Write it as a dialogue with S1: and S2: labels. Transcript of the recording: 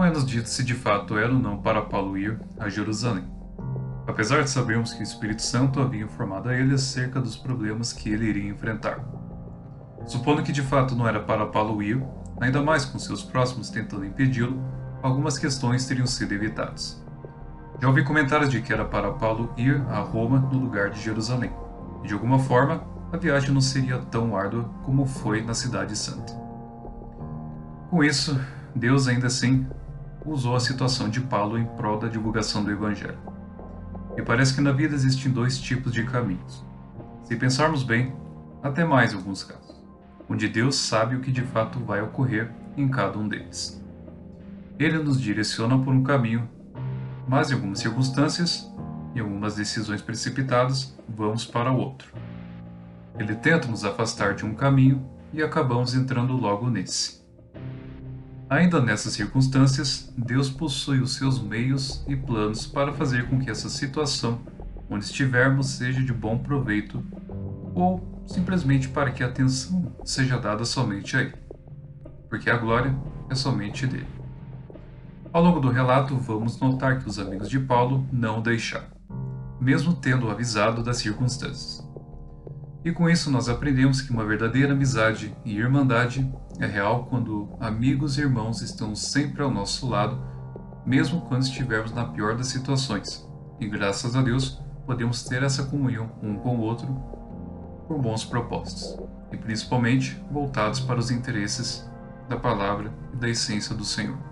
S1: Não é nos dito se de fato era ou não para Paulo ir a Jerusalém. Apesar de sabermos que o Espírito Santo havia informado a ele acerca dos problemas que ele iria enfrentar. Supondo que de fato não era para Paulo ir, ainda mais com seus próximos tentando impedi-lo, algumas questões teriam sido evitadas. Já ouvi comentários de que era para Paulo ir a Roma no lugar de Jerusalém. E de alguma forma, a viagem não seria tão árdua como foi na Cidade Santa. Com isso, Deus ainda assim usou a situação de Paulo em prol da divulgação do Evangelho. E parece que na vida existem dois tipos de caminhos. Se pensarmos bem, até mais em alguns casos, onde Deus sabe o que de fato vai ocorrer em cada um deles. Ele nos direciona por um caminho, mas em algumas circunstâncias, em algumas decisões precipitadas, vamos para o outro. Ele tenta nos afastar de um caminho e acabamos entrando logo nesse. Ainda nessas circunstâncias, Deus possui os seus meios e planos para fazer com que essa situação, onde estivermos, seja de bom proveito, ou simplesmente para que a atenção seja dada somente a Ele, porque a glória é somente dele. Ao longo do relato, vamos notar que os amigos de Paulo não o deixaram, mesmo tendo avisado das circunstâncias. E com isso nós aprendemos que uma verdadeira amizade e irmandade é real quando amigos e irmãos estão sempre ao nosso lado, mesmo quando estivermos na pior das situações. E graças a Deus podemos ter essa comunhão um com o outro por bons propósitos, e principalmente voltados para os interesses da palavra e da essência do Senhor.